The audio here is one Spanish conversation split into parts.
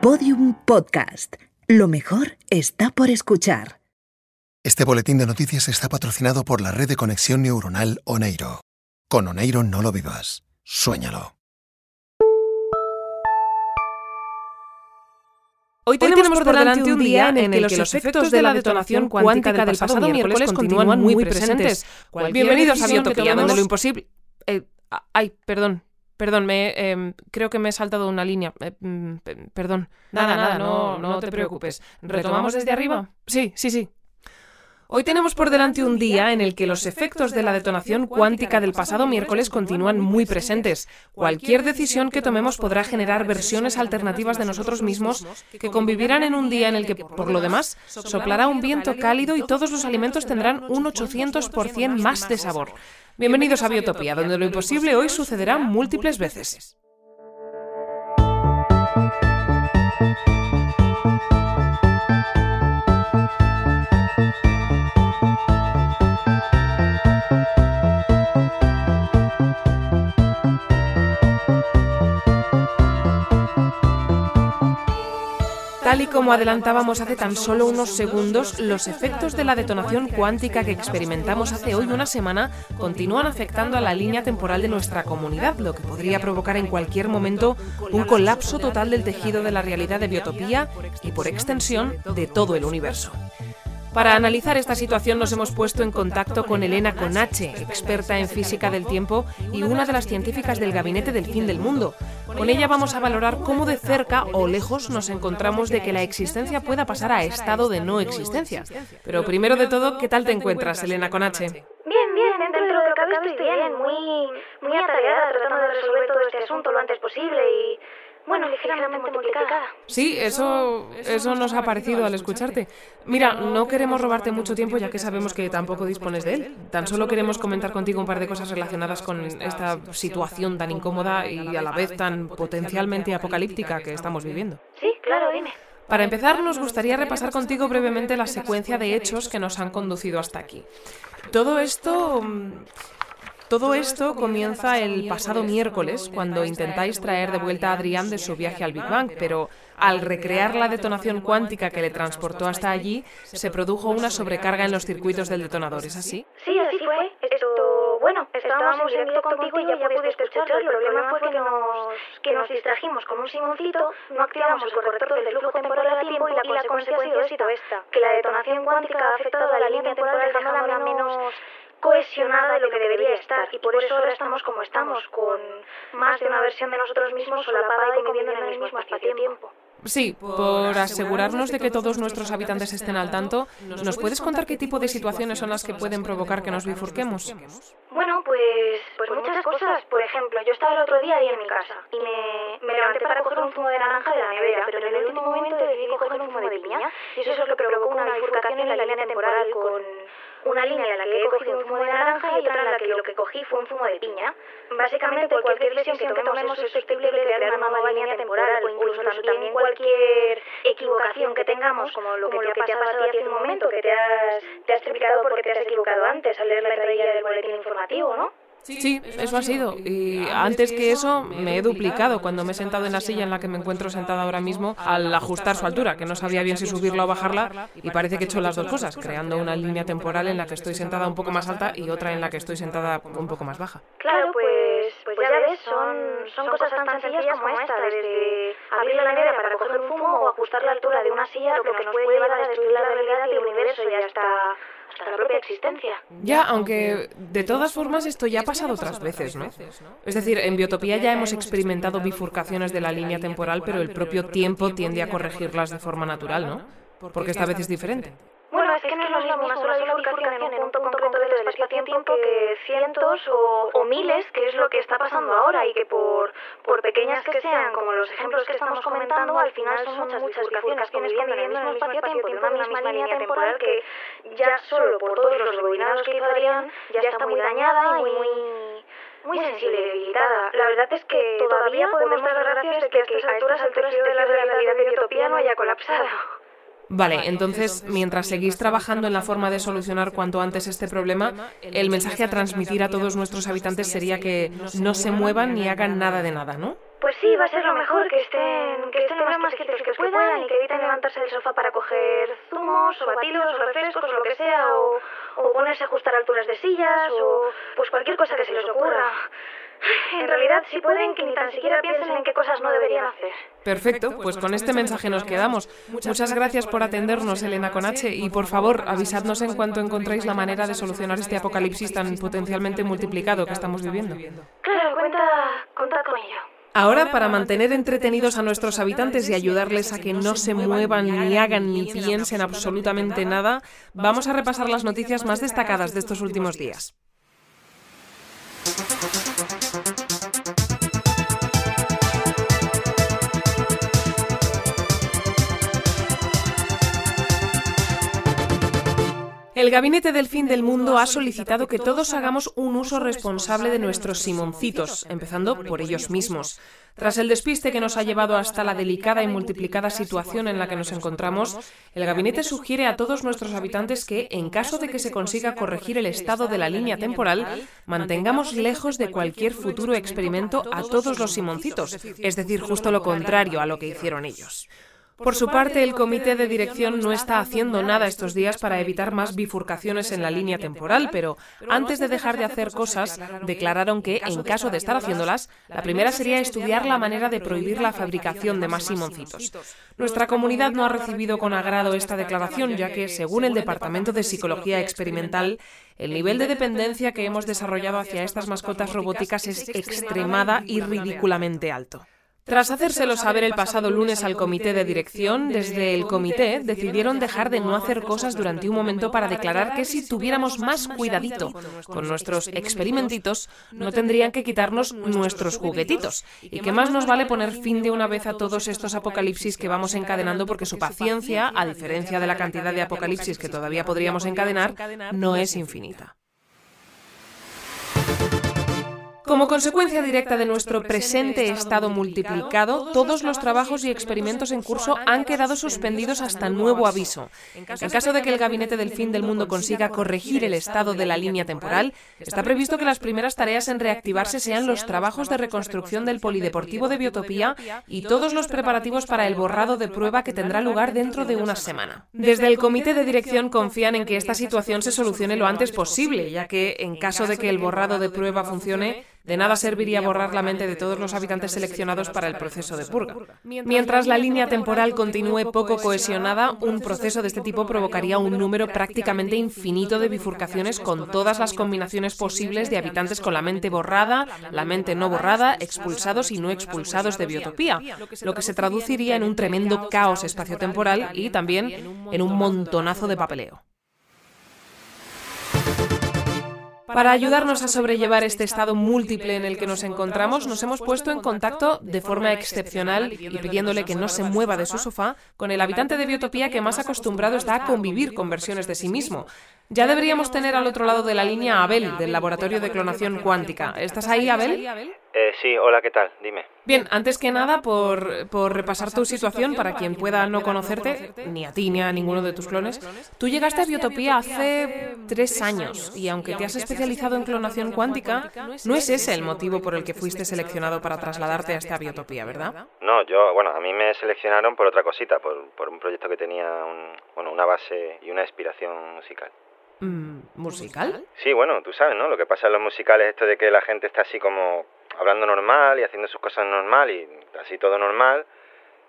Podium Podcast. Lo mejor está por escuchar. Este boletín de noticias está patrocinado por la red de conexión neuronal Oneiro. Con Oneiro no lo vivas, suéñalo. Hoy tenemos, por delante un día en el que los efectos de la detonación cuántica del pasado miércoles continúan muy presentes. Bienvenidos a Biotopía, donde lo imposible... Eh, ay, perdón, Perdón, me, eh, creo que me he saltado una línea. Eh, mm, perdón. Nada, nada, no, no te preocupes. ¿Retomamos desde arriba? Sí, sí, sí. Hoy tenemos por delante un día en el que los efectos de la detonación cuántica del pasado miércoles continúan muy presentes. Cualquier decisión que tomemos podrá generar versiones alternativas de nosotros mismos que convivirán en un día en el que, por lo demás, soplará un viento cálido y todos los alimentos tendrán un 800% más de sabor. Bienvenidos a Biotopía, donde lo imposible hoy sucederá múltiples veces. Tal y como adelantábamos hace tan solo unos segundos, los efectos de la detonación cuántica que experimentamos hace hoy una semana continúan afectando a la línea temporal de nuestra comunidad, lo que podría provocar en cualquier momento un colapso total del tejido de la realidad de biotopía y, por extensión, de todo el universo. Para analizar esta situación nos hemos puesto en contacto con Elena Conache, experta en física del tiempo y una de las científicas del Gabinete del Fin del Mundo. Con ella vamos a valorar cómo de cerca o lejos nos encontramos de que la existencia pueda pasar a estado de no existencia. Pero primero de todo, ¿qué tal te encuentras, Elena Conache? Bien, bien, dentro de lo que cabe estoy bien, muy, muy atareada tratando de resolver todo este asunto lo antes posible y bueno, ligeramente multiplicada. Sí, eso, eso nos ha parecido al escucharte. Mira, no queremos robarte mucho tiempo ya que sabemos que tampoco dispones de él. Tan solo queremos comentar contigo un par de cosas relacionadas con esta situación tan incómoda y a la vez tan potencialmente apocalíptica que estamos viviendo. Sí, claro, dime. Para empezar, nos gustaría repasar contigo brevemente la secuencia de hechos que nos han conducido hasta aquí. Todo esto todo esto comienza el pasado miércoles, cuando intentáis traer de vuelta a Adrián de su viaje al Big Bang, pero al recrear la detonación cuántica que le transportó hasta allí, se produjo una sobrecarga en los circuitos del detonador, ¿es así? Sí, así fue. Esto, bueno, estábamos en directo contigo y ya pudiste escucharlo. El problema fue que nos, que nos distrajimos con un simoncito, no activamos el corrector del flujo temporal a tiempo y la consecuencia ha sido esta, que la detonación cuántica ha afectado a la línea temporal dejándola menos cohesionada de lo que debería estar y por eso ahora estamos como estamos, con más de una versión de nosotros mismos solapada y conviviendo en el mismo espacio-tiempo. Sí, por asegurarnos de que todos nuestros habitantes estén al tanto, ¿nos puedes contar qué tipo de situaciones son las que pueden provocar que nos bifurquemos? Bueno, pues, pues muchas cosas. Por ejemplo, yo estaba el otro día ahí en mi casa y me, me levanté para coger un zumo de naranja de la nevera, pero en el último momento decidí coger un zumo de piña y eso es lo que provocó una bifurcación en la línea temporal con una línea en la que he cogido un zumo de naranja y otra en la que lo que cogí fue un zumo de piña. Básicamente, cualquier decisión que tomemos es susceptible de crear una nueva línea temporal o incluso también cualquier equivocación que tengamos, como lo que te ha pasado hace un momento, que te has, te has triplicado porque te has equivocado antes al leer la entradilla del boletín informativo, ¿no? Sí, eso ha sido. Y antes que eso, me he duplicado cuando me he sentado en la silla en la que me encuentro sentada ahora mismo al ajustar su altura, que no sabía bien si subirla o bajarla, y parece que he hecho las dos cosas, creando una línea temporal en la que estoy sentada un poco más alta y otra en la que estoy sentada un poco más baja. Claro, pues, pues ya ves, son, son cosas tan sencillas como esta, desde abrir la nevera para coger un fumo o ajustar la altura de una silla, lo que nos puede llevar a destruir la realidad y el universo y hasta hasta la propia existencia. Ya, aunque de todas formas esto ya ha pasado otras veces, ¿no? Es decir, en Biotopía ya hemos experimentado bifurcaciones de la línea temporal, pero el propio tiempo tiende a corregirlas de forma natural, ¿no? Porque esta vez es diferente. Bueno, es que no es lo mismo una sola bifurcación en un punto concreto del espacio-tiempo que cientos o, o, miles, que es lo que está pasando ahora y que por, por pequeñas que sean, como los ejemplos que estamos comentando, al final son muchas bifurcaciones conviviendo en el mismo espacio-tiempo de una misma línea temporal que ya solo por todos los rebobinados que hizo ya está muy dañada y muy muy sensible y debilitada. La verdad es que todavía podemos dar gracias de que a estas alturas el tejido de la realidad de Biotopía no haya colapsado. Vale, entonces, mientras seguís trabajando en la forma de solucionar cuanto antes este problema, el mensaje a transmitir a todos nuestros habitantes sería que no se muevan ni hagan nada de nada, ¿no? Pues sí, va a ser lo mejor que estén, que estén lo más quietos que puedan y que eviten levantarse del sofá para coger zumos o batidos o refrescos o lo que sea, o, o ponerse a ajustar alturas de sillas o pues cualquier cosa que se les ocurra. En realidad, si pueden, que ni tan siquiera piensen en qué cosas no deberían hacer. Perfecto, pues con este mensaje nos quedamos. Muchas gracias por atendernos, Elena Conache, y por favor, avisadnos en cuanto encontréis la manera de solucionar este apocalipsis tan potencialmente multiplicado que estamos viviendo. Claro, cuenta, contad con ello. Ahora, para mantener entretenidos a nuestros habitantes y ayudarles a que no se muevan, ni hagan, ni piensen absolutamente nada, vamos a repasar las noticias más destacadas de estos últimos días. El Gabinete del Fin del Mundo ha solicitado que todos hagamos un uso responsable de nuestros simoncitos, empezando por ellos mismos. Tras el despiste que nos ha llevado hasta la delicada y multiplicada situación en la que nos encontramos, el Gabinete sugiere a todos nuestros habitantes que, en caso de que se consiga corregir el estado de la línea temporal, mantengamos lejos de cualquier futuro experimento a todos los simoncitos, es decir, justo lo contrario a lo que hicieron ellos. Por su parte, el comité de dirección no está haciendo nada estos días para evitar más bifurcaciones en la línea temporal, pero antes de dejar de hacer cosas, declararon que, en caso de estar haciéndolas, la primera sería estudiar la manera de prohibir la fabricación de más simoncitos. Nuestra comunidad no ha recibido con agrado esta declaración, ya que, según el Departamento de Psicología Experimental, el nivel de dependencia que hemos desarrollado hacia estas mascotas robóticas es extremada y ridículamente alto. Tras hacérselo saber el pasado lunes al comité de dirección, desde el comité decidieron dejar de no hacer cosas durante un momento para declarar que si tuviéramos más cuidadito con nuestros experimentitos, no tendrían que quitarnos nuestros juguetitos. Y que más nos vale poner fin de una vez a todos estos apocalipsis que vamos encadenando porque su paciencia, a diferencia de la cantidad de apocalipsis que todavía podríamos encadenar, no es infinita. Como consecuencia directa de nuestro presente estado multiplicado, todos los trabajos y experimentos en curso han quedado suspendidos hasta nuevo aviso. En caso de que el Gabinete del Fin del Mundo consiga corregir el estado de la línea temporal, está previsto que las primeras tareas en reactivarse sean los trabajos de reconstrucción del Polideportivo de Biotopía y todos los preparativos para el borrado de prueba que tendrá lugar dentro de una semana. Desde el comité de dirección confían en que esta situación se solucione lo antes posible, ya que en caso de que el borrado de prueba funcione, de nada serviría borrar la mente de todos los habitantes seleccionados para el proceso de purga. Mientras la línea temporal continúe poco cohesionada, un proceso de este tipo provocaría un número prácticamente infinito de bifurcaciones con todas las combinaciones posibles de habitantes con la mente borrada, la mente no borrada, expulsados y no expulsados de biotopía, lo que se traduciría en un tremendo caos espaciotemporal y también en un montonazo de papeleo. Para ayudarnos a sobrellevar este estado múltiple en el que nos encontramos, nos hemos puesto en contacto de forma excepcional y pidiéndole que no se mueva de su sofá con el habitante de Biotopía que más acostumbrado está a convivir con versiones de sí mismo. Ya deberíamos tener al otro lado de la línea a Abel, del laboratorio de clonación cuántica. ¿Estás ahí, Abel? Eh, sí, hola, ¿qué tal? Dime. Bien, antes que nada, por, por, repasar tu situación, para quien pueda no conocerte, ni a ti ni a ninguno de tus clones, tú llegaste a Biotopía hace tres años y aunque te has especializado en clonación cuántica, no es ese el motivo por el que fuiste seleccionado para trasladarte a esta Biotopía, ¿verdad? No, yo, bueno, a mí me seleccionaron por otra cosita, por, por un proyecto que tenía un, bueno, una base y una inspiración musical. Mm, ¿Musical? Sí, bueno, tú sabes, ¿no? Lo que pasa en los musicales, esto de que la gente está así como hablando normal y haciendo sus cosas normal y así todo normal,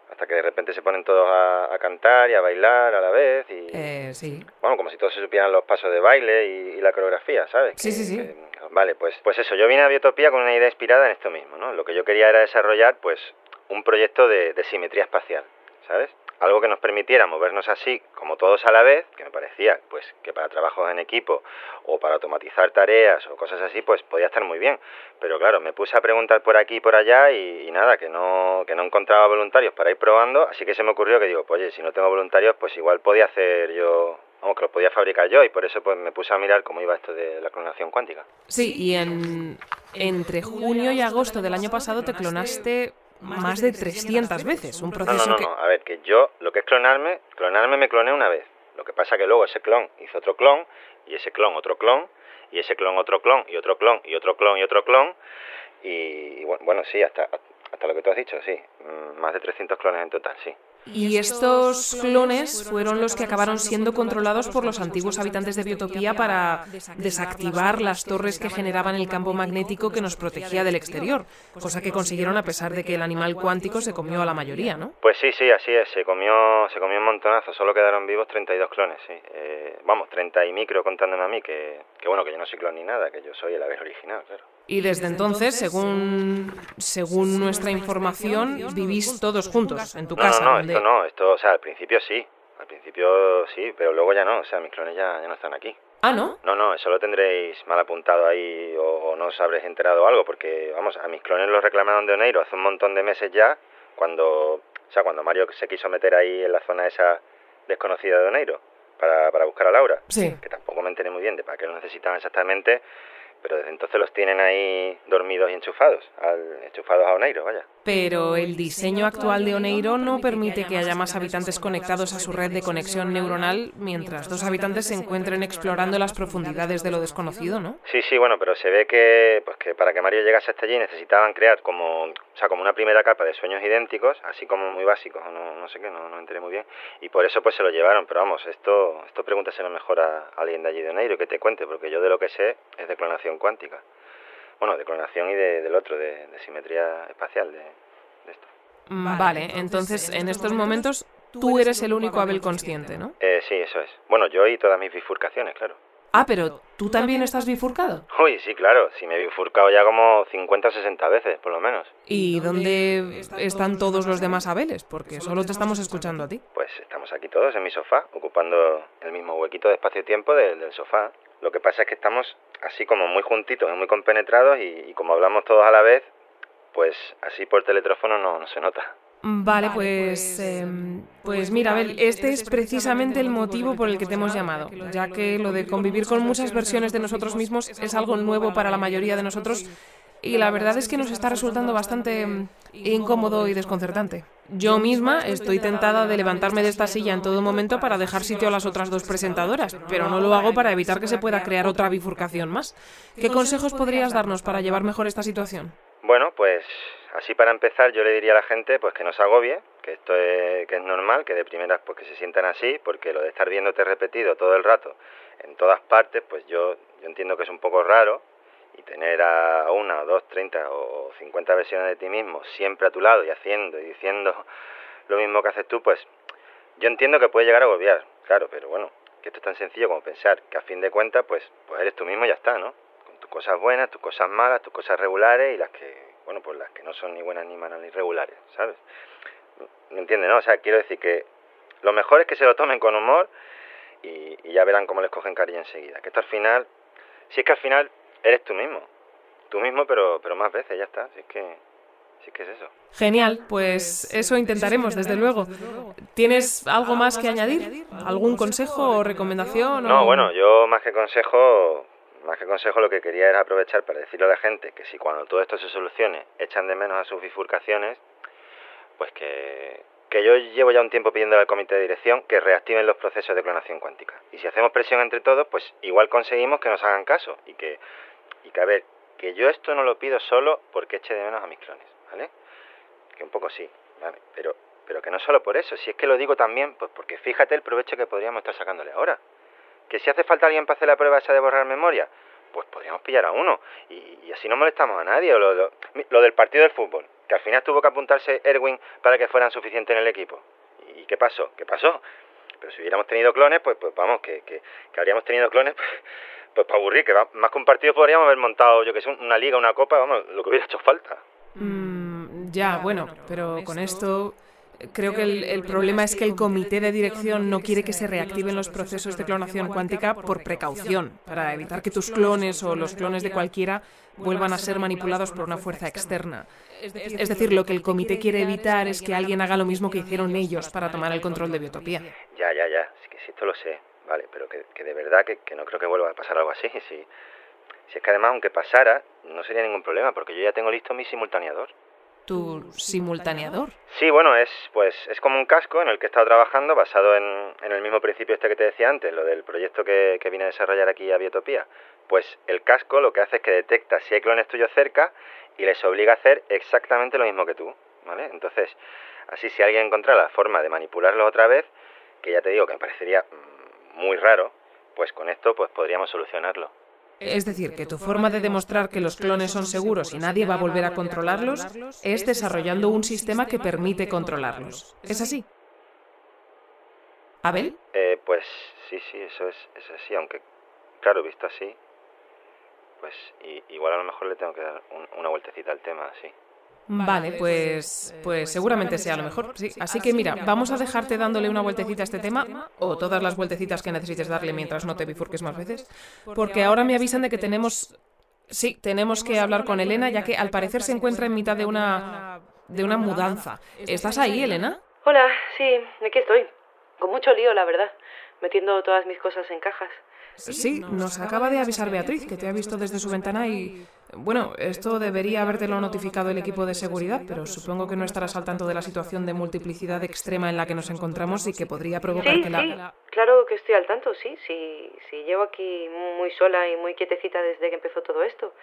hasta que de repente se ponen todos a, cantar y a bailar a la vez y... Eh, sí. Bueno, como si todos se supieran los pasos de baile y, la coreografía, ¿sabes? Sí, sí, sí. vale, pues, pues eso, yo vine a Biotopía con una idea inspirada en esto mismo, ¿no? Lo que yo quería era desarrollar, pues, un proyecto de, de simetría espacial, ¿sabes? Algo que nos permitiera movernos así, como todos a la vez, que me parecía pues que para trabajos en equipo o para automatizar tareas o cosas así, pues podía estar muy bien. Pero claro, me puse a preguntar por aquí y por allá y, nada, que no, que no encontraba voluntarios para ir probando, así que se me ocurrió que digo, pues oye, si no tengo voluntarios, pues igual podía hacer yo vamos, que los podía fabricar yo y por eso pues me puse a mirar cómo iba esto de la clonación cuántica. Sí, y en, entre junio y agosto del año pasado te clonaste más de 300 veces. Un proceso no, no, no, no. A ver, que yo, lo que es clonarme, clonarme me cloné una vez. Lo que pasa que luego ese clon hizo otro clon, y ese clon otro clon, y ese clon otro clon, y otro clon, y otro clon, y otro clon. Y, bueno, sí, hasta, hasta lo que tú has dicho, sí. Mm, más de 300 clones en total, sí. Y estos clones fueron los que acabaron siendo controlados por los antiguos habitantes de Biotopía para desactivar las torres que generaban el campo magnético que nos protegía del exterior, cosa que consiguieron a pesar de que el animal cuántico se comió a la mayoría, ¿no? Pues sí, sí, así es, se comió, se comió un montonazo, solo quedaron vivos 32 clones, sí. Eh, vamos, 30 y micro contándome a mí, que, que bueno, que yo no soy clon ni nada, que yo soy el ave original, claro. Y desde entonces, según, según nuestra información, vivís todos juntos en tu casa. No, no, esto no, esto, o sea, al principio sí, al principio sí, pero luego ya no, o sea, mis clones ya, ya no están aquí. Ah, ¿no? No, no, eso lo tendréis mal apuntado ahí o, no os habréis enterado algo, porque, vamos, a mis clones los reclamaron de Oneiro hace un montón de meses ya, cuando, o sea, cuando Mario se quiso meter ahí en la zona esa desconocida de Oneiro para, para buscar a Laura. Sí. Que tampoco me enteré muy bien de para qué lo necesitaban exactamente, pero desde entonces los tienen ahí dormidos y enchufados, al, enchufados a Oneiro, vaya. Pero el diseño actual de Oneiro no permite que haya más habitantes conectados a su red de conexión neuronal mientras dos habitantes se encuentren explorando las profundidades de lo desconocido, ¿no? Sí, sí, bueno, pero se ve que, pues que para que Mario llegase hasta allí necesitaban crear como, o sea, como una primera capa de sueños idénticos, así como muy básicos, no, no sé qué, no, no enteré muy bien, y por eso pues se lo llevaron, pero vamos, esto, esto pregúntaselo mejor a, alguien de allí de Oneiro que te cuente, porque yo de lo que sé es de clonación cuántica. Bueno, de clonación y de, del otro, de, de simetría espacial, de, de esto. Vale, entonces en estos momentos tú eres el único Abel consciente, ¿no? Eh, sí, eso es. Bueno, yo y todas mis bifurcaciones, claro. Ah, pero tú también estás bifurcado. Uy, sí, claro. Sí, me he bifurcado ya como 50 o 60 veces, por lo menos. ¿Y dónde están todos los demás Abeles? Porque solo te estamos escuchando a ti. Pues estamos aquí todos en mi sofá, ocupando el mismo huequito de espacio-tiempo del, del sofá. Lo que pasa es que estamos así como muy juntitos y muy compenetrados y, y como hablamos todos a la vez, pues así por teletrófono no, no se nota. Vale, pues, eh, pues mira, Abel, este es precisamente el motivo por el que te hemos llamado, ya que lo de convivir con muchas versiones de nosotros mismos es algo nuevo para la mayoría de nosotros y la verdad es que nos está resultando bastante incómodo y desconcertante. Yo misma estoy tentada de levantarme de esta silla en todo momento para dejar sitio a las otras dos presentadoras, pero no lo hago para evitar que se pueda crear otra bifurcación más. ¿Qué consejos podrías darnos para llevar mejor esta situación? Bueno, pues así para empezar yo le diría a la gente pues que no se agobie, que esto es, que es normal, que de primeras pues que se sientan así, porque lo de estar viéndote repetido todo el rato en todas partes, pues yo, yo entiendo que es un poco raro y tener a una, dos, treinta o cincuenta versiones de ti mismo siempre a tu lado y haciendo y diciendo lo mismo que haces tú, pues yo entiendo que puede llegar a agobiar, claro, pero bueno, que esto es tan sencillo como pensar que a fin de cuentas pues, pues eres tú mismo y ya está, ¿no? Tus cosas buenas, tus cosas malas, tus cosas regulares y las que, bueno, pues las que no son ni buenas ni malas ni regulares, ¿sabes? ¿Me entiendes, no? O sea, quiero decir que lo mejor es que se lo tomen con humor y, y ya verán cómo les cogen cariño enseguida. Que esto al final, si es que al final eres tú mismo, tú mismo pero, pero más veces, ya está, si es que... Si es que es eso. Genial, pues eso intentaremos, desde luego. ¿Tienes algo más que añadir? ¿Algún consejo o recomendación? No, bueno, yo más que consejo, más que consejo lo que quería era aprovechar para decirle a la gente que si cuando todo esto se solucione echan de menos a sus bifurcaciones, pues que, que yo llevo ya un tiempo pidiendo al comité de dirección que reactiven los procesos de clonación cuántica. Y si hacemos presión entre todos, pues igual conseguimos que nos hagan caso y que, y que a ver, que yo esto no lo pido solo porque eche de menos a mis clones, ¿vale? Que un poco sí, ¿vale? Pero, pero que no solo por eso, si es que lo digo también, pues porque fíjate el provecho que podríamos estar sacándole ahora. Que si hace falta alguien para hacer la prueba esa de borrar memoria, pues podríamos pillar a uno. Y, así no molestamos a nadie. Lo, del partido del fútbol, que al final tuvo que apuntarse Erwin para que fueran suficientes en el equipo. ¿Y qué pasó? ¿Qué pasó? Pero si hubiéramos tenido clones, pues, pues vamos, que, que, que habríamos tenido clones, pues, pues para aburrir, que más que un partido podríamos haber montado, yo que sé, una liga, una copa, vamos, lo que hubiera hecho falta. Mm, ya, bueno, pero con esto... Creo que el, problema es que el comité de dirección no quiere que se reactiven los procesos de clonación cuántica por precaución, para evitar que tus clones o los clones de cualquiera vuelvan a ser manipulados por una fuerza externa. Es decir, lo que el comité quiere evitar es que alguien haga lo mismo que hicieron ellos para tomar el control de Biotopía. Ya, ya, ya, sí que sí, esto lo sé, vale, pero que, que de verdad que, que, no creo que vuelva a pasar algo así. Si, si es que además, aunque pasara, no sería ningún problema, porque yo ya tengo listo mi simultaneador tu simultaneador? Sí, bueno, es pues es como un casco en el que he estado trabajando basado en, en el mismo principio este que te decía antes, lo del proyecto que, que vine a desarrollar aquí a Biotopía. Pues el casco lo que hace es que detecta si hay clones tuyos cerca y les obliga a hacer exactamente lo mismo que tú, ¿vale? Entonces, así si alguien encontrara la forma de manipularlo otra vez, que ya te digo que me parecería mm, muy raro, pues con esto pues podríamos solucionarlo. Es decir, que tu forma de demostrar que los clones son seguros y nadie va a volver a controlarlos es desarrollando un sistema que permite controlarlos. ¿Es así? ¿Abel? Eh, pues sí, sí, eso es, es así, aunque claro, visto así, pues igual a lo mejor le tengo que dar una vueltecita al tema, sí. Vale, pues, pues seguramente sea lo mejor. Sí. Así que mira, vamos a dejarte dándole una vueltecita a este tema, o todas las vueltecitas que necesites darle mientras no te bifurques más veces, porque ahora me avisan de que tenemos... Sí, tenemos que hablar con Elena, ya que al parecer se encuentra en mitad de una... de una mudanza. ¿Estás ahí, Elena? Hola, sí, aquí estoy. Con mucho lío, la verdad, metiendo todas mis cosas en cajas. Sí, nos acaba de avisar Beatriz, que te ha visto desde su ventana y... Bueno, esto debería habértelo notificado el equipo de seguridad, pero supongo que no estarás al tanto de la situación de multiplicidad extrema en la que nos encontramos y que podría provocar que la... Sí, claro que estoy al tanto, sí, sí, sí, llevo aquí muy sola y muy quietecita desde que empezó todo esto,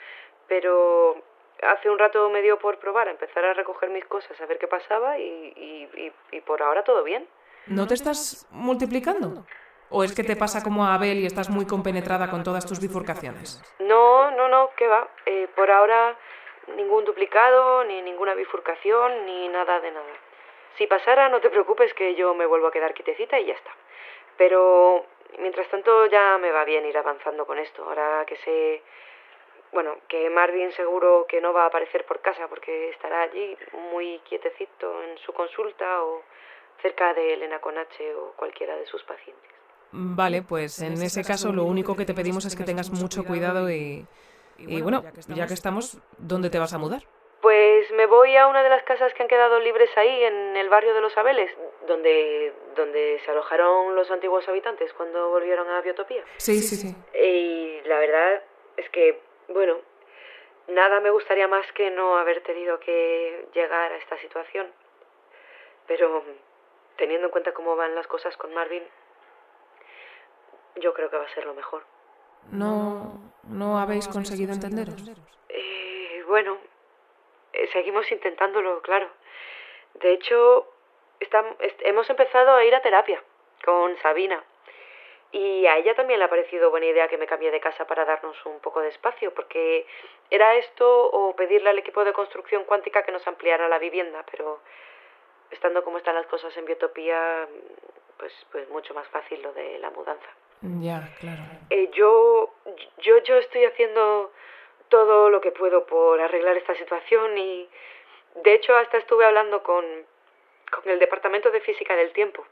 pero hace un rato me dio por probar a empezar a recoger mis cosas, a ver qué pasaba y, y, y por ahora todo bien. ¿No te estás multiplicando? ¿O es que te pasa como a Abel y estás muy compenetrada con todas tus bifurcaciones? No, no, no, ¿qué va? Eh, por ahora ningún duplicado, ni ninguna bifurcación, ni nada de nada. Si pasara, no te preocupes que yo me vuelvo a quedar quietecita y ya está. Pero mientras tanto ya me va bien ir avanzando con esto. Ahora que sé, bueno, que Marvin seguro que no va a aparecer por casa porque estará allí muy quietecito en su consulta o cerca de Elena Conache o cualquiera de sus pacientes. Vale, pues en ese caso lo único que te pedimos es que tengas mucho cuidado y, y bueno, ya que estamos, ¿dónde te vas a mudar? Pues me voy a una de las casas que han quedado libres ahí, en el barrio de los Abeles, donde, donde se alojaron los antiguos habitantes cuando volvieron a Biotopía. Sí, sí, sí. Y la verdad es que, bueno, nada me gustaría más que no haber tenido que llegar a esta situación. Pero teniendo en cuenta cómo van las cosas con Marvin, yo creo que va a ser lo mejor. ¿No, no habéis conseguido entenderos? Eh, bueno, eh, seguimos intentándolo, claro. De hecho, estamos, hemos empezado a ir a terapia con Sabina. Y a ella también le ha parecido buena idea que me cambie de casa para darnos un poco de espacio, porque era esto o pedirle al equipo de construcción cuántica que nos ampliara la vivienda, pero estando como están las cosas en Biotopía, pues, pues mucho más fácil lo de la mudanza. Ya, claro. Eh, yo, yo, yo estoy haciendo todo lo que puedo por arreglar esta situación y de hecho hasta estuve hablando con, con el Departamento de Física del Tiempo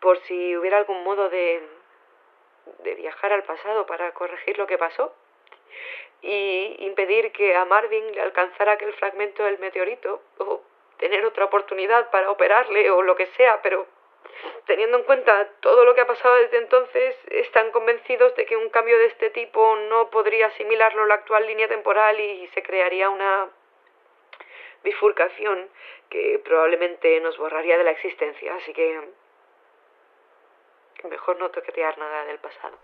por si hubiera algún modo de, de viajar al pasado para corregir lo que pasó y impedir que a Marvin le alcanzara aquel fragmento del meteorito o tener otra oportunidad para operarle o lo que sea, pero teniendo en cuenta todo lo que ha pasado desde entonces, están convencidos de que un cambio de este tipo no podría asimilarlo a la actual línea temporal y se crearía una bifurcación que probablemente nos borraría de la existencia, así que mejor no toquetear nada del pasado.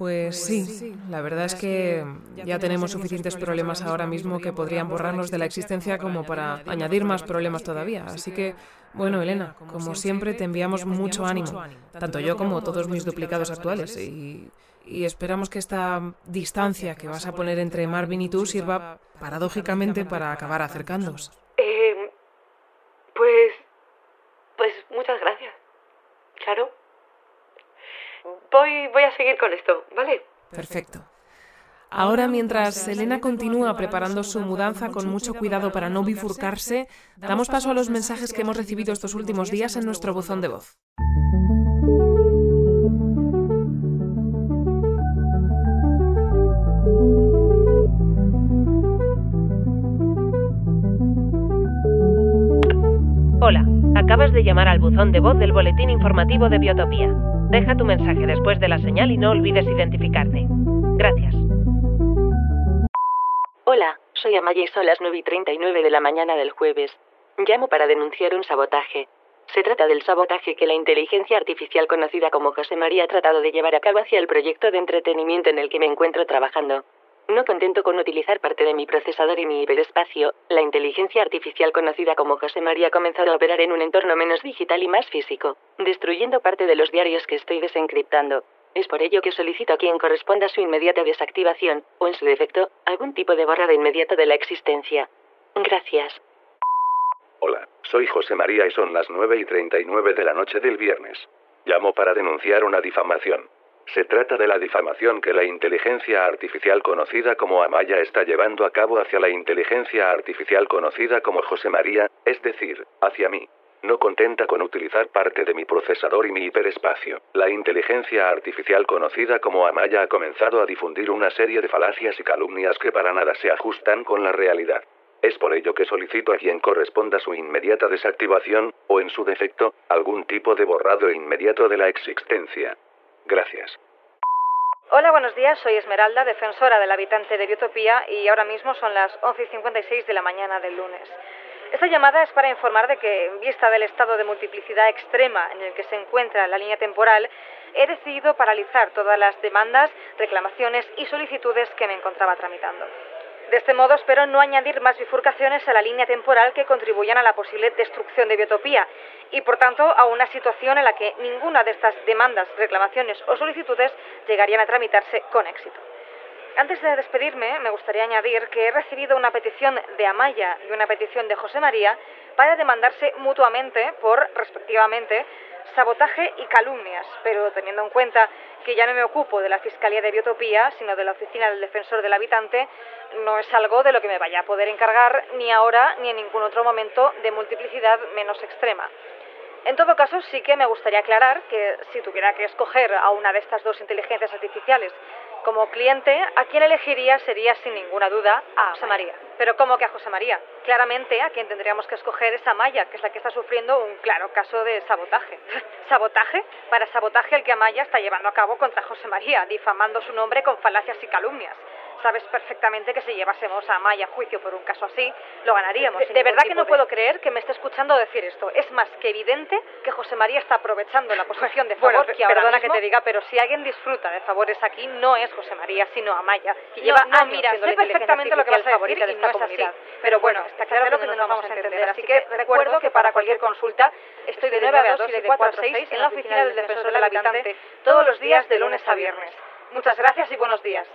Pues sí, la verdad es que ya tenemos suficientes problemas ahora mismo que podrían borrarnos de la existencia como para añadir más problemas todavía. Así que, bueno, Elena, como siempre te enviamos mucho ánimo, tanto yo como todos mis duplicados actuales. Y, esperamos que esta distancia que vas a poner entre Marvin y tú sirva paradójicamente para acabar acercándonos. Eh, pues, pues muchas gracias. Claro. Voy, voy a con esto, ¿vale? Perfecto. Ahora, mientras Elena continúa preparando su mudanza con mucho cuidado para no bifurcarse, damos paso a los mensajes que hemos recibido estos últimos días en nuestro buzón de voz. Acabas de llamar al buzón de voz del Boletín Informativo de Biotopía. Deja tu mensaje después de la señal y no olvides identificarte. Gracias. Hola, soy Amaya y son las 9 y 39 de la mañana del jueves. Llamo para denunciar un sabotaje. Se trata del sabotaje que la inteligencia artificial conocida como José María ha tratado de llevar a cabo hacia el proyecto de entretenimiento en el que me encuentro trabajando. No contento con utilizar parte de mi procesador y mi hiperespacio, la inteligencia artificial conocida como José María ha comenzado a operar en un entorno menos digital y más físico, destruyendo parte de los diarios que estoy desencriptando. Es por ello que solicito a quien corresponda su inmediata desactivación, o en su defecto, algún tipo de borrada inmediata de la existencia. Gracias. Hola, soy José María y son las 9 y 39 de la noche del viernes. Llamo para denunciar una difamación. Se trata de la difamación que la inteligencia artificial conocida como Amaya está llevando a cabo hacia la inteligencia artificial conocida como José María, es decir, hacia mí. No contenta con utilizar parte de mi procesador y mi hiperespacio, la inteligencia artificial conocida como Amaya ha comenzado a difundir una serie de falacias y calumnias que para nada se ajustan con la realidad. Es por ello que solicito a quien corresponda su inmediata desactivación, o en su defecto, algún tipo de borrado inmediato de la existencia. Gracias. Hola, buenos días. Soy Esmeralda, defensora del habitante de Biotopía, y ahora mismo son las 11 y 56 de la mañana del lunes. Esta llamada es para informar de que, en vista del estado de multiplicidad extrema en el que se encuentra la línea temporal, he decidido paralizar todas las demandas, reclamaciones y solicitudes que me encontraba tramitando. De este modo espero no añadir más bifurcaciones a la línea temporal que contribuyan a la posible destrucción de biotopía y, por tanto, a una situación en la que ninguna de estas demandas, reclamaciones o solicitudes llegarían a tramitarse con éxito. Antes de despedirme, me gustaría añadir que he recibido una petición de Amaya y una petición de José María para demandarse mutuamente por, respectivamente, sabotaje y calumnias, pero teniendo en cuenta que ya no me ocupo de la Fiscalía de Biotopía, sino de la Oficina del Defensor del Habitante, no es algo de lo que me vaya a poder encargar ni ahora ni en ningún otro momento de multiplicidad menos extrema. En todo caso, sí que me gustaría aclarar que si tuviera que escoger a una de estas dos inteligencias artificiales como cliente, a quien elegiría sería sin ninguna duda a José María. Pero ¿cómo que a José María? Claramente a quien tendríamos que escoger es a Maya, que es la que está sufriendo un claro caso de sabotaje. ¿Sabotaje? Para sabotaje el que Amaya está llevando a cabo contra José María, difamando su nombre con falacias y calumnias. Sabes perfectamente que si llevásemos a Amaya a juicio por un caso así, lo ganaríamos. De, verdad que no puedo creer que me esté escuchando decir esto. Es más que evidente que José María está aprovechando la posición de favor que ahora Perdona que te diga, pero si alguien disfruta de favores aquí, no es José María, sino Amaya, que lleva no, mira, sé perfectamente lo que vas a decir y no es así. Pero bueno, está claro que no nos vamos a entender. Así que recuerdo que para cualquier consulta estoy de 9 a 2 y de 4 a 6 en la oficina del defensor del habitante todos los días de lunes a viernes. Muchas gracias y buenos días.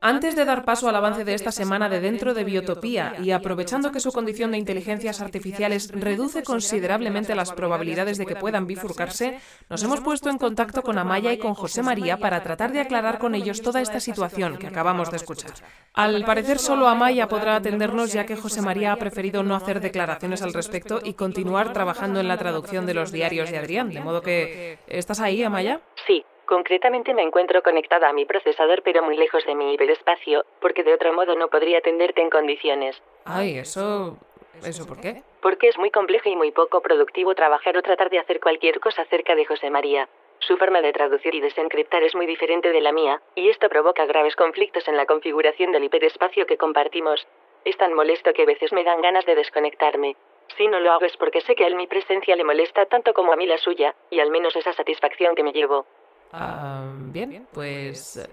Antes de dar paso al avance de esta semana de dentro de Biotopía y aprovechando que su condición de inteligencias artificiales reduce considerablemente las probabilidades de que puedan bifurcarse, nos hemos puesto en contacto con Amaya y con José María para tratar de aclarar con ellos toda esta situación que acabamos de escuchar. Al parecer solo Amaya podrá atendernos ya que José María ha preferido no hacer declaraciones al respecto y continuar trabajando en la traducción de los diarios de Adrián, de modo que ¿estás ahí, Amaya? Sí. Concretamente me encuentro conectada a mi procesador pero muy lejos de mi hiperespacio, porque de otro modo no podría atenderte en condiciones. Ay, eso... ¿Eso por qué? Porque es muy complejo y muy poco productivo trabajar o tratar de hacer cualquier cosa cerca de José María. Su forma de traducir y desencriptar es muy diferente de la mía, y esto provoca graves conflictos en la configuración del hiperespacio que compartimos. Es tan molesto que a veces me dan ganas de desconectarme. Si no lo hago es porque sé que a él mi presencia le molesta tanto como a mí la suya, y al menos esa satisfacción que me llevo. Ah, bien, pues...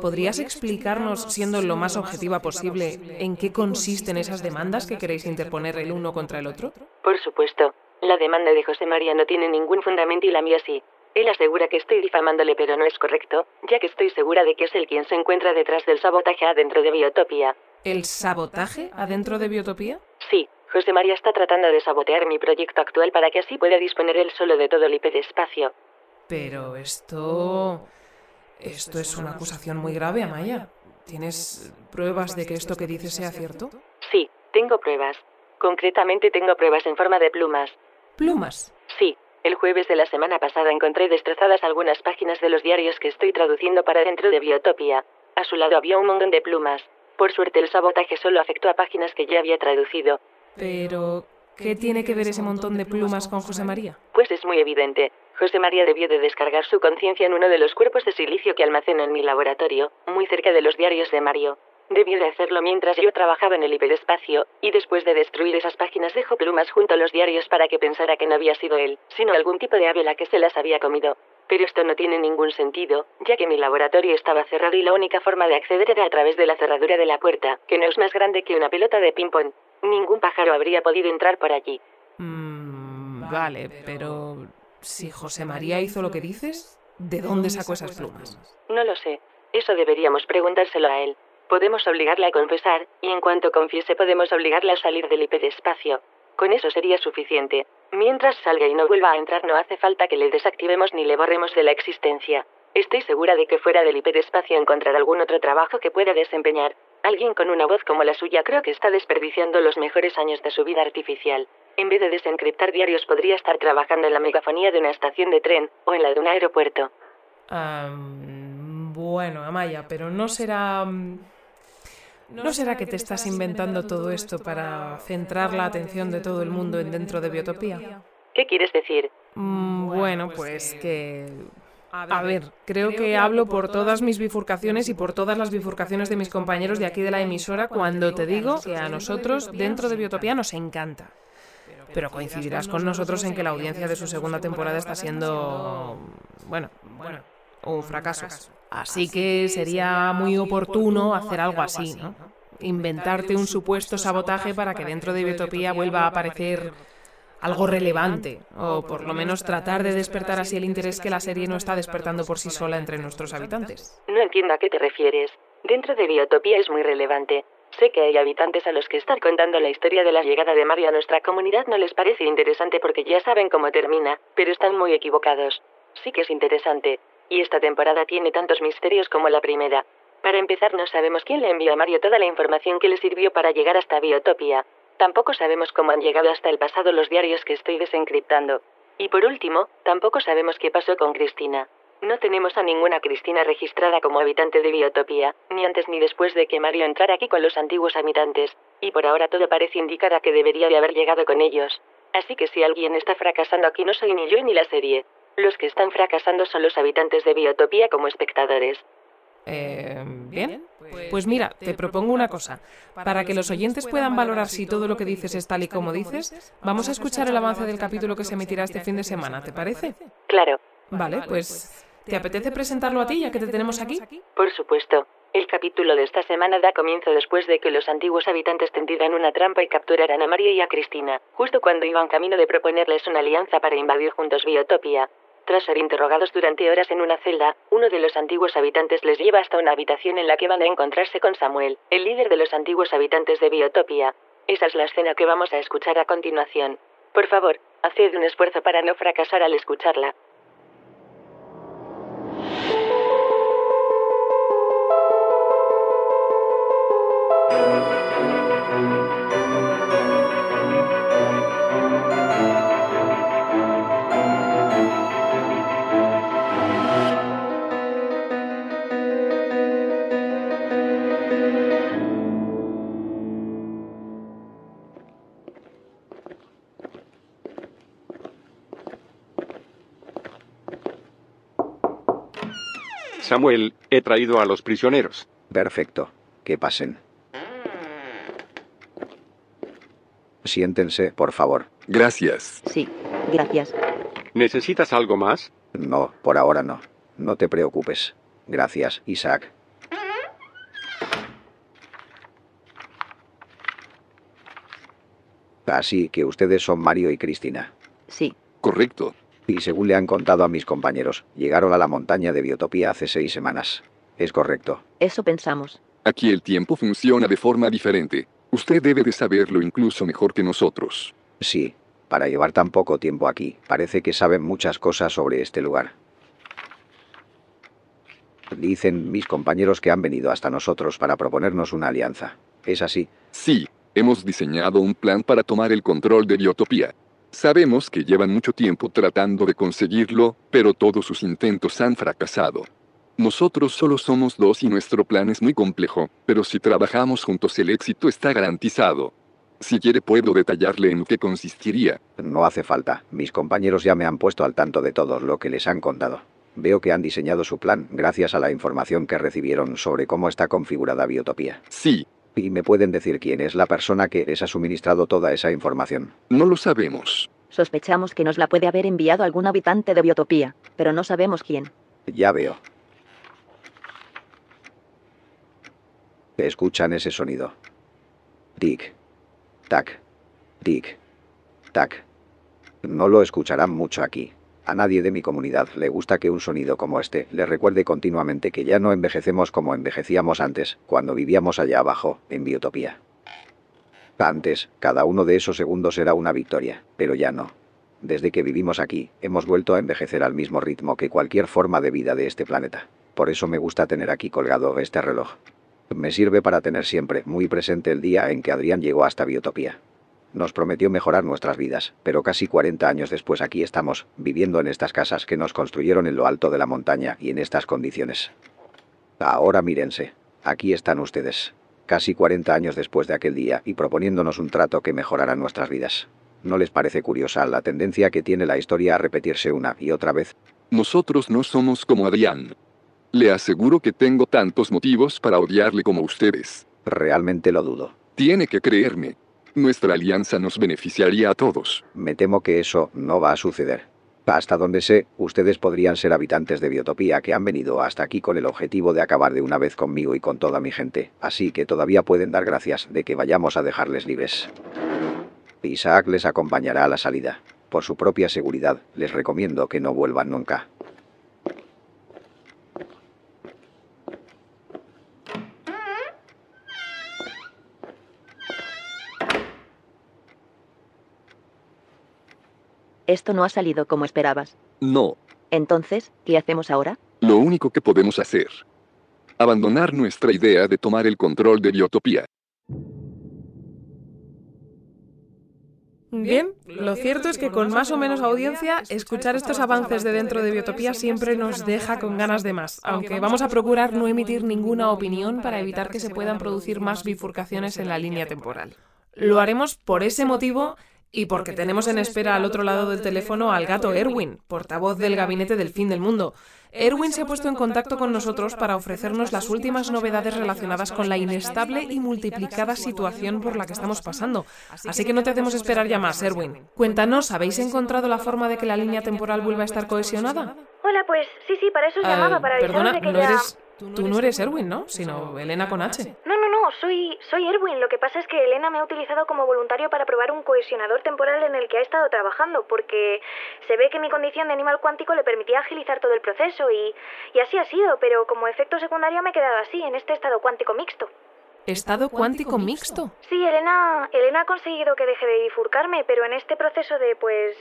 ¿Podrías explicarnos, siendo lo más objetiva posible, en qué consisten esas demandas que queréis interponer el uno contra el otro? Por supuesto. La demanda de José María no tiene ningún fundamento y la mía sí. Él asegura que estoy difamándole, pero no es correcto, ya que estoy segura de que es él quien se encuentra detrás del sabotaje adentro de Biotopía. ¿El sabotaje adentro de Biotopía? Sí. José María está tratando de sabotear mi proyecto actual para que así pueda disponer él solo de todo el hiperespacio. Pero esto... Esto es una acusación muy grave, Amaya. ¿Tienes pruebas de que esto que dices sea cierto? Sí, tengo pruebas. Concretamente tengo pruebas en forma de plumas. ¿Plumas? Sí. El jueves de la semana pasada encontré destrozadas algunas páginas de los diarios que estoy traduciendo para dentro de Biotopia. A su lado había un montón de plumas. Por suerte el sabotaje solo afectó a páginas que ya había traducido. Pero, ¿qué tiene que ver ese montón de plumas con José María? Pues es muy evidente. José María debió de descargar su conciencia en uno de los cuerpos de silicio que almaceno en mi laboratorio, muy cerca de los diarios de Mario. Debió de hacerlo mientras yo trabajaba en el hiperespacio, y después de destruir esas páginas dejó plumas junto a los diarios para que pensara que no había sido él, sino algún tipo de ave la que se las había comido. Pero esto no tiene ningún sentido, ya que mi laboratorio estaba cerrado y la única forma de acceder era a través de la cerradura de la puerta, que no es más grande que una pelota de ping-pong. Ningún pájaro habría podido entrar por allí. Mm, vale, pero si José María hizo lo que dices, ¿de dónde sacó esas plumas? No lo sé. Eso deberíamos preguntárselo a él. Podemos obligarle a confesar, y en cuanto confiese podemos obligarle a salir del hiperespacio. Con eso sería suficiente. Mientras salga y no vuelva a entrar no hace falta que le desactivemos ni le borremos de la existencia. Estoy segura de que fuera del hiperespacio encontrará algún otro trabajo que pueda desempeñar. Alguien con una voz como la suya creo que está desperdiciando los mejores años de su vida artificial. En vez de desencriptar diarios podría estar trabajando en la megafonía de una estación de tren o en la de un aeropuerto. bueno, Amaya, pero no será... Mm, ¿No será que te estás inventando todo esto para centrar la atención de todo el mundo en dentro de Biotopía? ¿Qué quieres decir? Mm, bueno, pues que... A ver, creo que hablo por todas mis bifurcaciones y por todas las bifurcaciones de mis compañeros de aquí de la emisora cuando te digo que a nosotros dentro de Biotopía nos encanta. Pero coincidirás con nosotros en que la audiencia de su segunda temporada está siendo, bueno, bueno, un fracaso. Así que sería muy oportuno hacer algo así, ¿no? Inventarte un supuesto sabotaje para que dentro de Biotopía vuelva a aparecer algo relevante, o por lo menos tratar de despertar así el interés que la serie no está despertando por sí sola entre nuestros habitantes. No entiendo a qué te refieres. Dentro de Biotopía es muy relevante. Sé que hay habitantes a los que estar contando la historia de la llegada de Mario a nuestra comunidad no les parece interesante porque ya saben cómo termina, pero están muy equivocados. Sí que es interesante. Y esta temporada tiene tantos misterios como la primera. Para empezar, no sabemos quién le envió a Mario toda la información que le sirvió para llegar hasta Biotopia. Tampoco sabemos cómo han llegado hasta el pasado los diarios que estoy desencriptando. Y por último, tampoco sabemos qué pasó con Cristina. No tenemos a ninguna Cristina registrada como habitante de Biotopia, ni antes ni después de que Mario entrara aquí con los antiguos habitantes, y por ahora todo parece indicar a que debería de haber llegado con ellos. Así que si alguien está fracasando aquí no soy ni yo ni la serie. Los que están fracasando son los habitantes de Biotopía como espectadores. Eh, bien, pues mira, te propongo una cosa. Para que los oyentes puedan valorar si todo lo que dices es tal y como dices, vamos a escuchar el avance del capítulo que se emitirá este fin de semana, ¿te parece? Claro. Vale, pues ¿te apetece presentarlo a ti ya que te tenemos aquí? Por supuesto. El capítulo de esta semana da comienzo después de que los antiguos habitantes tendieran una trampa y capturaran a María y a Cristina, justo cuando iban camino de proponerles una alianza para invadir juntos Biotopia. Tras ser interrogados durante horas en una celda, uno de los antiguos habitantes les lleva hasta una habitación en la que van a encontrarse con Samuel, el líder de los antiguos habitantes de Biotopia. Esa es la escena que vamos a escuchar a continuación. Por favor, haced un esfuerzo para no fracasar al escucharla. Samuel, he traído a los prisioneros. Perfecto. Que pasen. Siéntense, por favor. Gracias. Sí, gracias. ¿Necesitas algo más? No, por ahora no. No te preocupes. Gracias, Isaac. Así que ustedes son Mario y Cristina. Sí. Correcto. Y según le han contado a mis compañeros, llegaron a la montaña de Biotopía hace seis semanas. ¿Es correcto? Eso pensamos. Aquí el tiempo funciona de forma diferente. Usted debe de saberlo incluso mejor que nosotros. Sí, para llevar tan poco tiempo aquí, parece que saben muchas cosas sobre este lugar. Dicen mis compañeros que han venido hasta nosotros para proponernos una alianza. ¿Es así? Sí, hemos diseñado un plan para tomar el control de Biotopía. Sabemos que llevan mucho tiempo tratando de conseguirlo, pero todos sus intentos han fracasado. Nosotros solo somos dos y nuestro plan es muy complejo, pero si trabajamos juntos el éxito está garantizado. Si quiere puedo detallarle en qué consistiría. No hace falta. Mis compañeros ya me han puesto al tanto de todo lo que les han contado. Veo que han diseñado su plan gracias a la información que recibieron sobre cómo está configurada Biotopía. Sí, ¿Y me pueden decir quién es la persona que les ha suministrado toda esa información? No lo sabemos. Sospechamos que nos la puede haber enviado algún habitante de Biotopía, pero no sabemos quién. Ya veo. Escuchan ese sonido. Tic. Tac. Tic. Tac. No lo escucharán mucho aquí. A nadie de mi comunidad le gusta que un sonido como este le recuerde continuamente que ya no envejecemos como envejecíamos antes, cuando vivíamos allá abajo, en Biotopía. Antes, cada uno de esos segundos era una victoria, pero ya no. Desde que vivimos aquí, hemos vuelto a envejecer al mismo ritmo que cualquier forma de vida de este planeta. Por eso me gusta tener aquí colgado este reloj. Me sirve para tener siempre muy presente el día en que Adrián llegó hasta Biotopía. Nos prometió mejorar nuestras vidas, pero casi 40 años después aquí estamos, viviendo en estas casas que nos construyeron en lo alto de la montaña y en estas condiciones. Ahora mírense, aquí están ustedes, casi 40 años después de aquel día y proponiéndonos un trato que mejorará nuestras vidas. ¿No les parece curiosa la tendencia que tiene la historia a repetirse una y otra vez? Nosotros no somos como Adrián. Le aseguro que tengo tantos motivos para odiarle como ustedes. Realmente lo dudo. Tiene que creerme. Nuestra alianza nos beneficiaría a todos. Me temo que eso no va a suceder. Hasta donde sé, ustedes podrían ser habitantes de Biotopía que han venido hasta aquí con el objetivo de acabar de una vez conmigo y con toda mi gente, así que todavía pueden dar gracias de que vayamos a dejarles libres. Isaac les acompañará a la salida. Por su propia seguridad, les recomiendo que no vuelvan nunca. Esto no ha salido como esperabas. No. Entonces, ¿qué hacemos ahora? Lo único que podemos hacer. Abandonar nuestra idea de tomar el control de Biotopía. Bien, lo cierto es que con más o menos audiencia, escuchar estos avances de dentro de Biotopía siempre nos deja con ganas de más, aunque vamos a procurar no emitir ninguna opinión para evitar que se puedan producir más bifurcaciones en la línea temporal. Lo haremos por ese motivo y porque tenemos en espera al otro lado del teléfono al gato Erwin, portavoz del Gabinete del Fin del Mundo. Erwin se ha puesto en contacto con nosotros para ofrecernos las últimas novedades relacionadas con la inestable y multiplicada situación por la que estamos pasando. Así que no te hacemos esperar ya más, Erwin. Cuéntanos, ¿habéis encontrado la forma de que la línea temporal vuelva a estar cohesionada? Hola, pues sí, sí, para eso os llamaba, para avisaros de que no ya... eres, tú no eres Erwin, ¿no? Sino Elena con H. No, no, no, soy, soy Erwin. Lo que pasa es que Elena me ha utilizado como voluntario para probar un cohesionador temporal en el que ha estado trabajando, porque se ve que mi condición de animal cuántico le permitía agilizar todo el proceso y, y así ha sido, pero como efecto secundario me he quedado así, en este estado cuántico mixto. Estado cuántico mixto. Sí, Elena, Elena ha conseguido que deje de bifurcarme, pero en este proceso de pues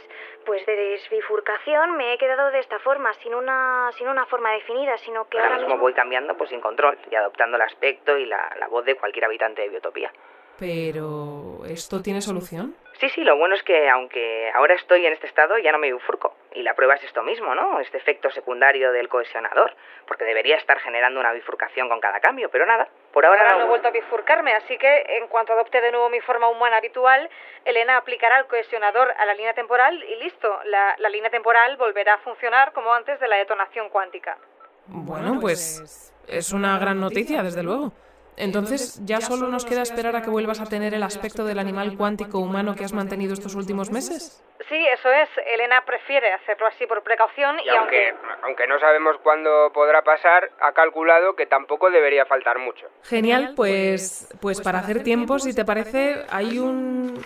pues de desbifurcación me he quedado de esta forma, sin una sin una forma definida, sino que Ahora ahora mismo mismo voy cambiando pues sin control y adoptando el aspecto y la, la voz de cualquier habitante de Biotopía. Pero, ¿esto tiene solución? Sí, sí, lo bueno es que aunque ahora estoy en este estado ya no me bifurco. Y la prueba es esto mismo, ¿no? Este efecto secundario del cohesionador. Porque debería estar generando una bifurcación con cada cambio, pero nada. Por ahora, Ahora no he no. vuelto a bifurcarme, así que en cuanto adopte de nuevo mi forma humana habitual, Elena aplicará el cohesionador a la línea temporal y listo, la, la línea temporal volverá a funcionar como antes de la detonación cuántica. Bueno, pues es una gran noticia, desde luego. Entonces, ya solo nos queda esperar a que vuelvas a tener el aspecto del animal cuántico humano que has mantenido estos últimos meses. Sí, eso es, Elena prefiere hacerlo así por precaución y, Y aunque, aunque no sabemos cuándo podrá pasar, ha calculado que tampoco debería faltar mucho. Genial, pues, pues para hacer tiempo, si te parece, hay un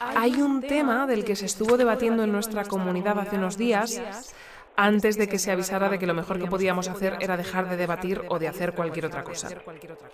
hay un tema del que se estuvo debatiendo en nuestra comunidad hace unos días antes de que se avisara de que lo mejor que podíamos hacer era dejar de debatir o de hacer cualquier otra cosa.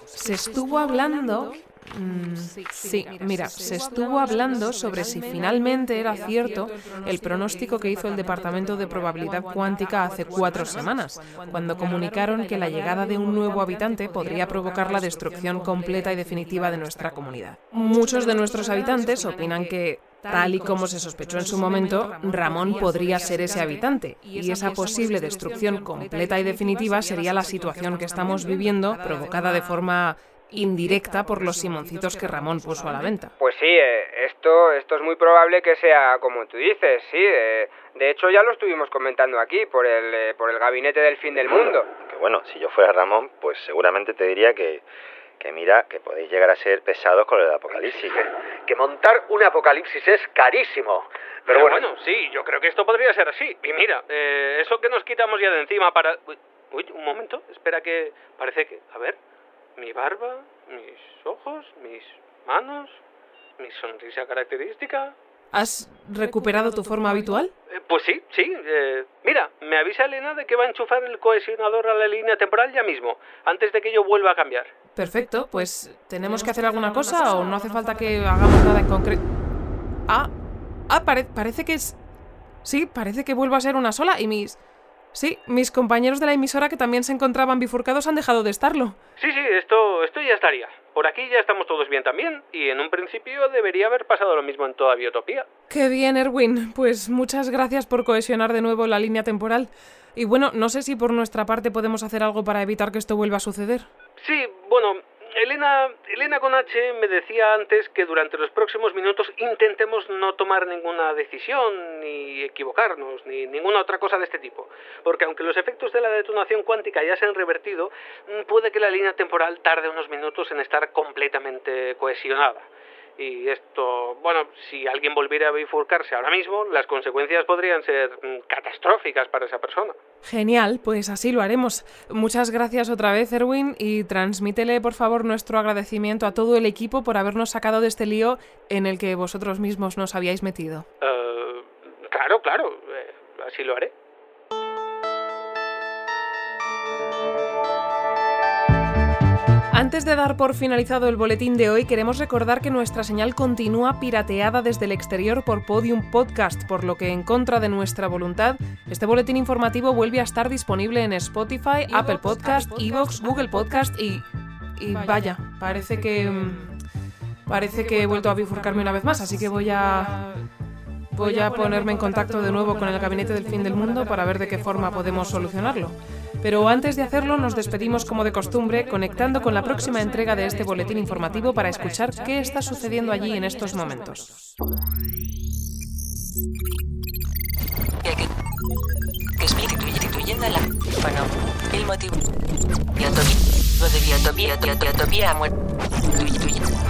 Se estuvo hablando... mm, sí, mira, se estuvo hablando sobre si finalmente era cierto el pronóstico que hizo el Departamento de Probabilidad Cuántica hace cuatro semanas, cuando comunicaron que la llegada de un nuevo habitante podría provocar la destrucción completa y definitiva de nuestra comunidad. Muchos de nuestros habitantes opinan que Tal y como se sospechó en su momento, Ramón podría ser ese habitante, y esa posible destrucción completa y definitiva sería la situación que estamos viviendo, provocada de forma indirecta por los simoncitos que Ramón puso a la venta. Pues sí, eh, esto, esto es muy probable que sea como tú dices, sí. eh, de hecho, ya lo estuvimos comentando aquí por el, eh, por el gabinete del fin del mundo. Que bueno, si yo fuera Ramón, pues seguramente te diría que, que mira, que podéis llegar a ser pesados con el apocalipsis. que montar un apocalipsis es carísimo. Pero, bueno. sí, yo creo que esto podría ser así. Y mira, eh, eso que nos quitamos ya de encima para... Uy, un momento, espera que... Parece que... A ver, mi barba, mis ojos, mis manos, mi sonrisa característica. ¿Has recuperado tu forma habitual? Eh, pues sí, sí. Eh, mira, me avisa Elena de que va a enchufar el cohesionador a la línea temporal ya mismo, antes de que yo vuelva a cambiar. Perfecto, pues ¿tenemos que hacer alguna cosa o no hace falta que hagamos nada en concreto? Ah, ah parece que es... Sí, parece que vuelvo a ser una sola y mis... Sí, mis compañeros de la emisora que también se encontraban bifurcados han dejado de estarlo. Sí, sí, esto, esto ya estaría. Por aquí ya estamos todos bien también, y en un principio debería haber pasado lo mismo en toda Biotopía. Qué bien, Erwin. Pues muchas gracias por cohesionar de nuevo la línea temporal. Y bueno, no sé si por nuestra parte podemos hacer algo para evitar que esto vuelva a suceder. Sí, bueno, Elena, Elena con me decía antes que durante los próximos minutos intentemos no tomar ninguna decisión, ni equivocarnos, ni ninguna otra cosa de este tipo. Porque aunque los efectos de la detonación cuántica ya se han revertido, mm, puede que la línea temporal tarde unos minutos en estar completamente cohesionada. Y esto, bueno, si alguien volviera a bifurcarse ahora mismo, las consecuencias podrían ser mm, catastróficas para esa persona. Genial, pues así lo haremos. Muchas gracias otra vez, Erwin, y transmítele, por favor, nuestro agradecimiento a todo el equipo por habernos sacado de este lío en el que vosotros mismos nos habíais metido. Eh, claro, claro, eh, así lo haré. Antes de dar por finalizado el boletín de hoy, queremos recordar que nuestra señal continúa pirateada desde el exterior por Podium Podcast, por lo que en contra de nuestra voluntad, este boletín informativo vuelve a estar disponible en Spotify, Apple Podcast, Evox, Google Podcast y... Y vaya, parece que... Mm, parece que he vuelto a bifurcarme una vez más, así que voy a... Voy a ponerme en contacto de nuevo con el Gabinete del Fin del Mundo para ver de qué forma podemos solucionarlo. Pero antes de hacerlo, nos despedimos como de costumbre, conectando con la próxima entrega de este boletín informativo para escuchar qué está sucediendo allí en estos momentos. Bueno, el motivo... de biotopía, biotopía,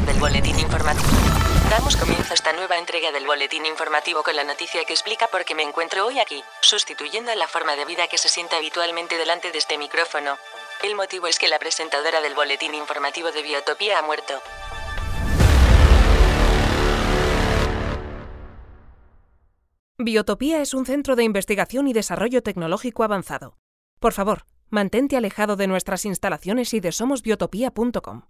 del boletín informativo. Damos comienzo a esta nueva entrega del boletín informativo con la noticia que explica por qué me encuentro hoy aquí, sustituyendo la forma de vida que se siente habitualmente delante de este micrófono. El motivo es que la presentadora del boletín informativo de Biotopía ha muerto. Biotopía es un centro de investigación y desarrollo tecnológico avanzado. Por favor, mantente alejado de nuestras instalaciones y de somosbiotopía.com.